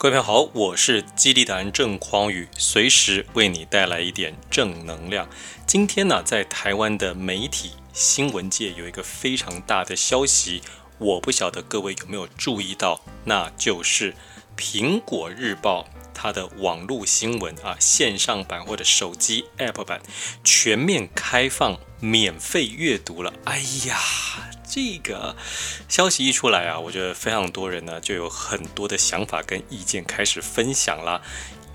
各位朋友好，我是激励达人郑匡宇，随时为你带来一点正能量。今天呢，在台湾的媒体新闻界有一个非常大的消息，我不晓得各位有没有注意到，那就是苹果日报它的网络新闻啊，线上版或者手机 App 版全面开放免费阅读了。哎呀！这个消息一出来啊，我觉得非常多人呢就有很多的想法跟意见开始分享啦。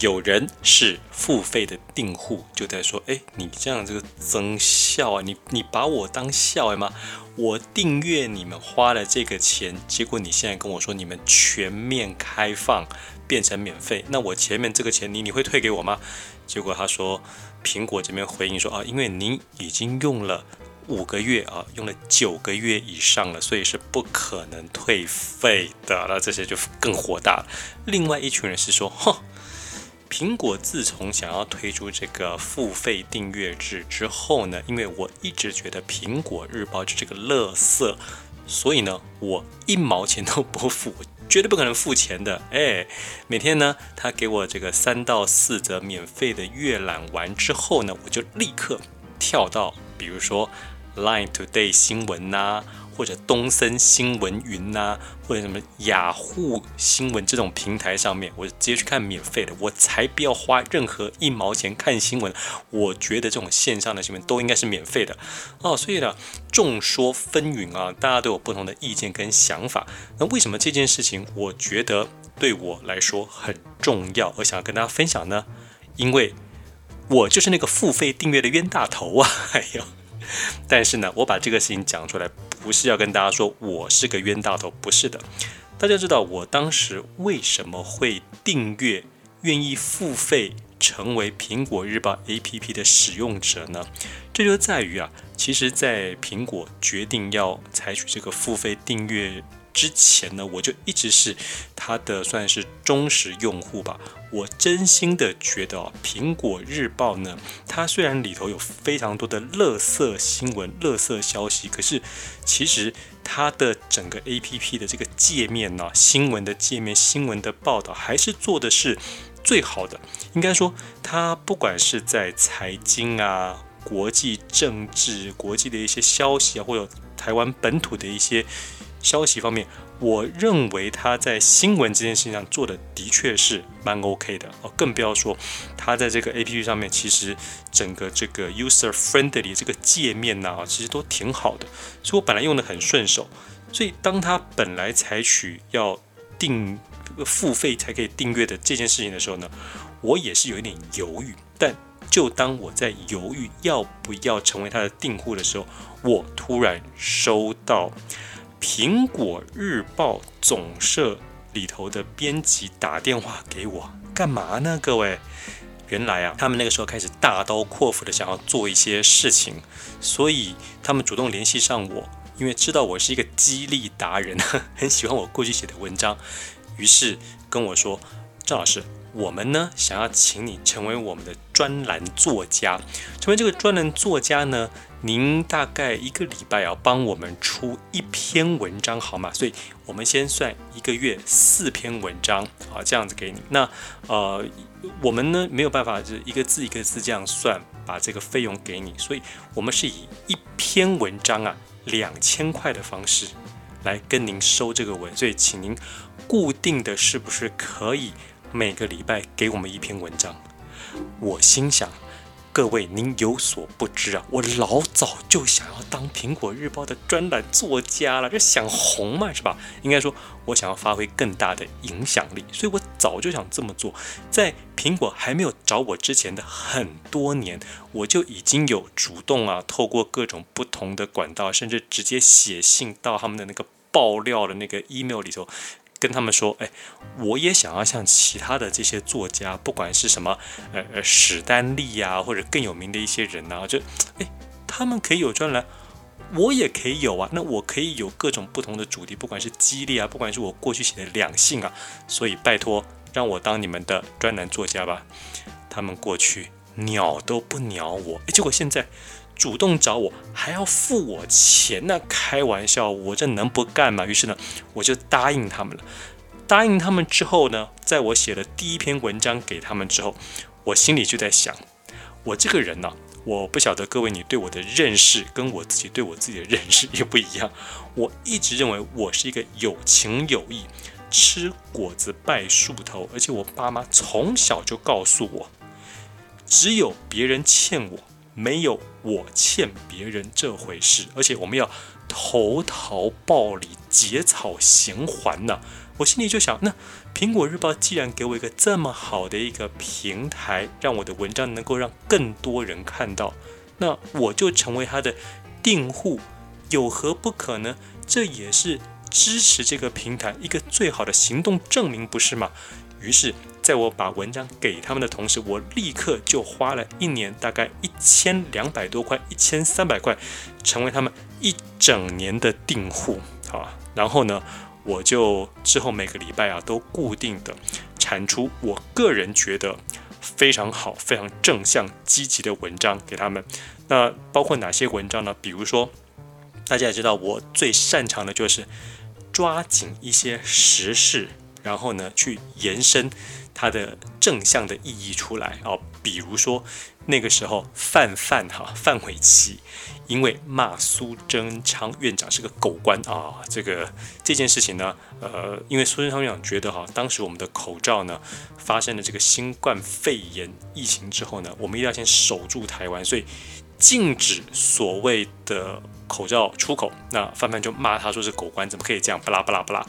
有人是付费的订户，就在说：“哎，你这样这个增效啊，你你把我当笑哎吗？我订阅你们花了这个钱，结果你现在跟我说你们全面开放变成免费，那我前面这个钱你你会退给我吗？”结果他说，苹果这边回应说：“啊，因为您已经用了。”五个月啊，用了九个月以上了，所以是不可能退费的。那这些就更火大了。另外一群人是说，哼，苹果自从想要推出这个付费订阅制之后呢，因为我一直觉得苹果日报是这个垃圾，所以呢，我一毛钱都不付，绝对不可能付钱的。哎，每天呢，他给我这个三到四则免费的阅览完之后呢，我就立刻跳到，比如说。Line Today 新闻呐、或者东森新闻云呐、或者什么雅虎新闻这种平台上面，我直接去看免费的，我才不要花任何一毛钱看新闻。我觉得这种线上的新闻都应该是免费的哦。所以呢，众说纷纭啊，大家都有不同的意见跟想法。那为什么这件事情我觉得对我来说很重要，我想要跟大家分享呢？因为我就是那个付费订阅的冤大头啊！哎呦。但是呢，我把这个事情讲出来，不是要跟大家说我是个冤大头，不是的。大家知道我当时为什么会订阅、愿意付费成为苹果日报 APP 的使用者呢？这就在于啊，其实，在苹果决定要采取这个付费订阅。之前呢，我就一直是他的算是忠实用户吧。我真心的觉得哦，苹果日报呢，它虽然里头有非常多的垃圾新闻、垃圾消息，可是其实它的整个 APP 的这个界面呢，新闻的界面、新闻的报道，还是做的是最好的。应该说，它不管是在财经啊、国际政治、国际的一些消息啊，或者台湾本土的一些。消息方面，我认为他在新闻这件事情上做的的确是蛮 OK 的哦，更不要说他在这个 APP 上面，其实整个这个 user friendly 这个界面呐、其实都挺好的，所以我本来用的很顺手。所以当他本来采取要订付费才可以订阅的这件事情的时候呢，我也是有一点犹豫。但就当我在犹豫要不要成为他的订户的时候，我突然收到。苹果日报总社里头的编辑打电话给我，干嘛呢？各位，原来啊，他们那个时候开始大刀阔斧的想要做一些事情，所以他们主动联系上我，因为知道我是一个激励达人，很喜欢我过去写的文章，于是跟我说：“赵老师。”我们呢，想要请你成为我们的专栏作家。成为这个专栏作家呢，您大概一个礼拜要帮我们出一篇文章，好吗？所以我们先算一个月四篇文章，啊，这样子给你。那呃，我们呢没有办法，就是一个字一个字这样算，把这个费用给你。所以我们是以一篇文章啊两千块的方式来跟您收这个文。所以请您固定的是不是可以？每个礼拜给我们一篇文章，我心想，各位您有所不知啊，我老早就想要当苹果日报的专栏作家了，这想红嘛，是吧？应该说，我想要发挥更大的影响力，所以我早就想这么做。在苹果还没有找我之前的很多年，我就已经有主动啊，透过各种不同的管道，甚至直接写信到他们的那个爆料的那个 email 里头。跟他们说，哎，我也想要像其他的这些作家，不管是什么，呃呃，史丹利呀，或者更有名的一些人呐，就，哎，他们可以有专栏，我也可以有啊。那我可以有各种不同的主题，不管是激励啊，不管是我过去写的两性啊，所以拜托让我当你们的专栏作家吧。他们过去鸟都不鸟我，哎，结果现在。主动找我还要付我钱，那开玩笑，我这能不干吗？于是呢，我就答应他们了。答应他们之后呢，在我写了第一篇文章给他们之后，我心里就在想，我这个人呢、我不晓得各位你对我的认识跟我自己对我自己的认识也不一样。我一直认为我是一个有情有义、吃果子拜树头，而且我爸妈从小就告诉我，只有别人欠我，没有我欠别人这回事，而且我们要投桃报李、结草衔环呐。我心里就想，那苹果日报既然给我一个这么好的一个平台，让我的文章能够让更多人看到，那我就成为他的订户，有何不可呢？这也是支持这个平台一个最好的行动证明，不是吗？于是，在我把文章给他们的同时，我立刻就花了一年大概一千两百多块，一千三百块，成为他们一整年的订户。好，然后呢，我就之后每个礼拜啊，都固定的产出我个人觉得非常好、非常正向、积极的文章给他们。那包括哪些文章呢？比如说，大家也知道，我最擅长的就是抓紧一些时事，然后呢，去延伸它的正向的意义出来哦。比如说那个时候范范哈范玮琪。因为骂苏贞昌院长是个狗官啊，这个这件事情呢，呃，因为苏贞昌院长觉得哈，当时我们的口罩呢发生了这个新冠肺炎疫情之后呢，我们一定要先守住台湾，所以禁止所谓的口罩出口。那范范就骂他说是狗官，怎么可以这样？巴拉巴拉巴拉。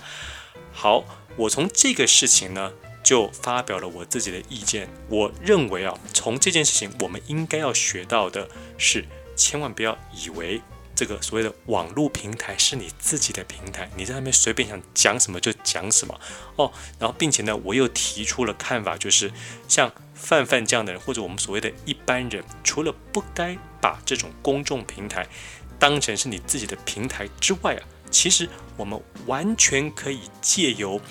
好，我从这个事情呢就发表了我自己的意见。我认为啊，从这件事情我们应该要学到的是。千万不要以为这个所谓的网络平台是你自己的平台，你在那边随便想讲什么就讲什么哦。然后，并且呢，我又提出了看法，就是像范范这样的人，或者我们所谓的一般人，除了不该把这种公众平台当成是你自己的平台之外啊，其实我们完全可以借由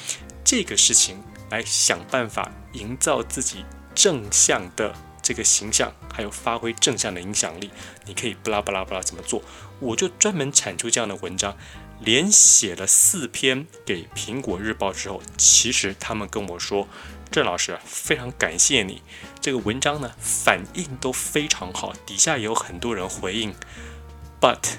这个事情来想办法营造自己正向的。这个形象还有发挥正向的影响力，你可以不拉不拉不拉怎么做？我就专门产出这样的文章，连写了四篇给苹果日报之后，其实他们跟我说：“郑老师非常感谢你这个文章呢，反应都非常好，底下也有很多人回应。”But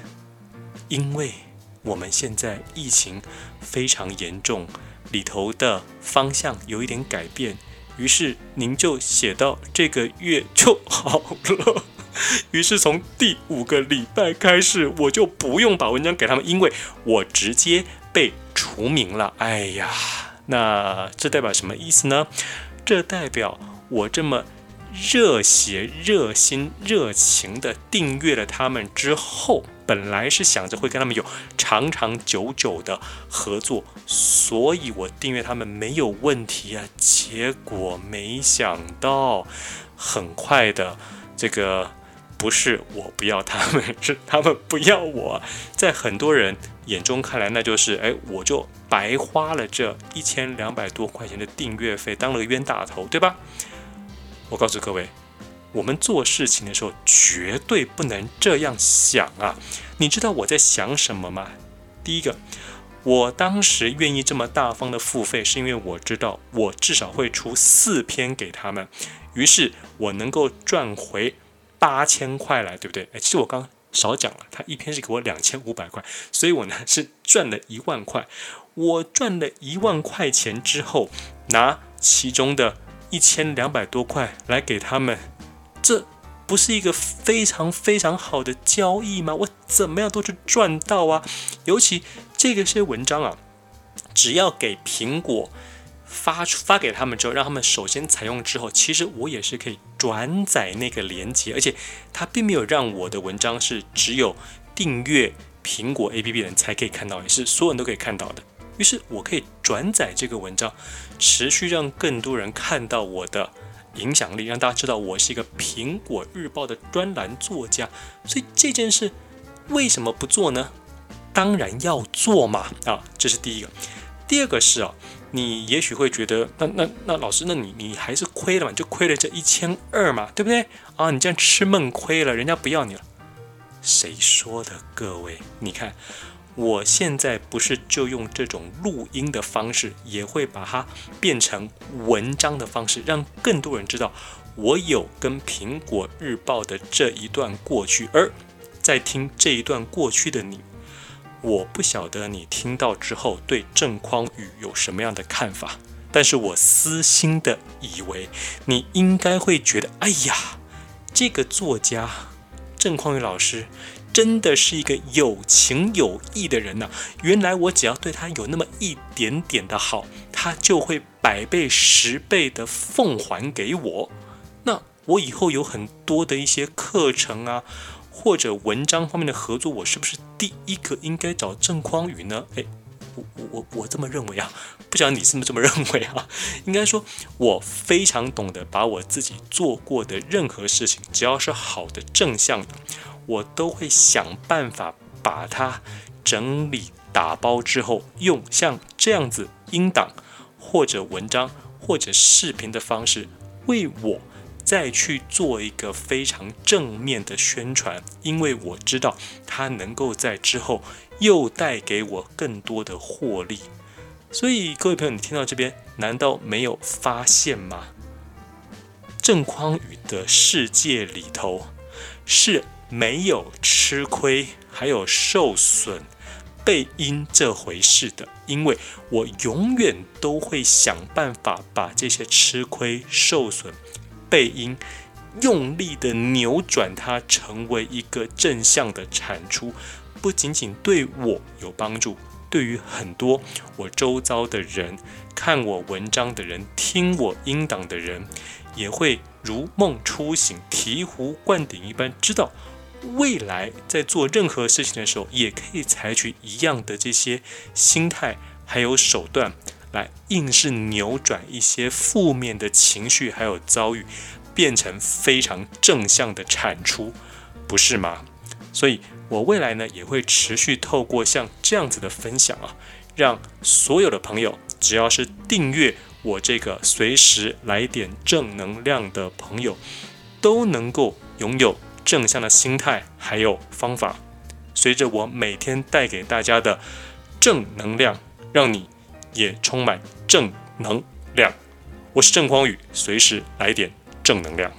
因为我们现在疫情非常严重，里头的方向有一点改变。于是您就写到这个月就好了。于是从第五个礼拜开始，我就不用把文章给他们，因为我直接被除名了。哎呀，那这代表什么意思呢？这代表我这么热血、热心、热情地订阅了他们之后。本来是想着会跟他们有长长久久的合作，所以我订阅他们没有问题啊。结果没想到，很快的，这个不是我不要他们，是他们不要我。在很多人眼中看来，那就是哎，我就白花了这一千两百多块钱的订阅费，当了个冤大头，对吧？我告诉各位。我们做事情的时候绝对不能这样想啊！你知道我在想什么吗？第一个，我当时愿意这么大方的付费，是因为我知道我至少会出四篇给他们，于是我能够赚回八千块来，对不对？诶，其实我刚刚少讲了，他一篇是给我两千五百块，所以我呢是赚了一万块。我赚了一万块钱之后，拿其中的一千两百多块来给他们。这不是一个非常非常好的交易吗？我怎么样都是赚到啊！尤其这个些文章啊，只要给苹果发出发给他们之后，让他们首先采用之后，其实我也是可以转载那个链接，而且他并没有让我的文章是只有订阅苹果 APP 的人才可以看到，也是所有人都可以看到的。于是我可以转载这个文章，持续让更多人看到我的。影响力让大家知道我是一个苹果日报的专栏作家，所以这件事为什么不做呢？当然要做嘛！啊，这是第一个。第二个是啊，你也许会觉得，那那那老师，那你你还是亏了嘛？就亏了这一千二嘛，对不对？啊，你这样吃闷亏了，人家不要你了。谁说的？各位，你看我现在不是就用这种录音的方式，也会把它变成文章的方式，让更多人知道我有跟苹果日报的这一段过去。而在听这一段过去的你，我不晓得你听到之后对郑匡宇有什么样的看法，但是我私心的以为你应该会觉得，哎呀，这个作家郑匡宇老师。真的是一个有情有义的人呐、啊！原来我只要对他有那么一点点的好，他就会百倍十倍的奉还给我。那我以后有很多的一些课程啊，或者文章方面的合作，我是不是第一个应该找郑匡宇呢？诶，我我我我这么认为啊，不晓得你是不是这么认为啊？应该说，我非常懂得把我自己做过的任何事情，只要是好的正向的。我都会想办法把它整理打包之后，用像这样子音档或者文章或者视频的方式，为我再去做一个非常正面的宣传，因为我知道它能够在之后又带给我更多的获利。所以各位朋友，你听到这边，难道没有发现吗？郑匡宇的世界里头是。没有吃亏，还有受损、背阴这回事的，因为我永远都会想办法把这些吃亏、受损、背阴，用力的扭转它，成为一个正向的产出，不仅仅对我有帮助，对于很多我周遭的人、看我文章的人、听我音档的人，也会如梦初醒、醍醐灌顶一般，知道。未来在做任何事情的时候，也可以采取一样的这些心态，还有手段，来硬是扭转一些负面的情绪，还有遭遇，变成非常正向的产出，不是吗？所以，我未来呢，也会持续透过像这样子的分享啊，让所有的朋友，只要是订阅我这个随时来点正能量的朋友，都能够拥有。正向的心态还有方法，随着我每天带给大家的正能量，让你也充满正能量。我是郑光宇，随时来点正能量。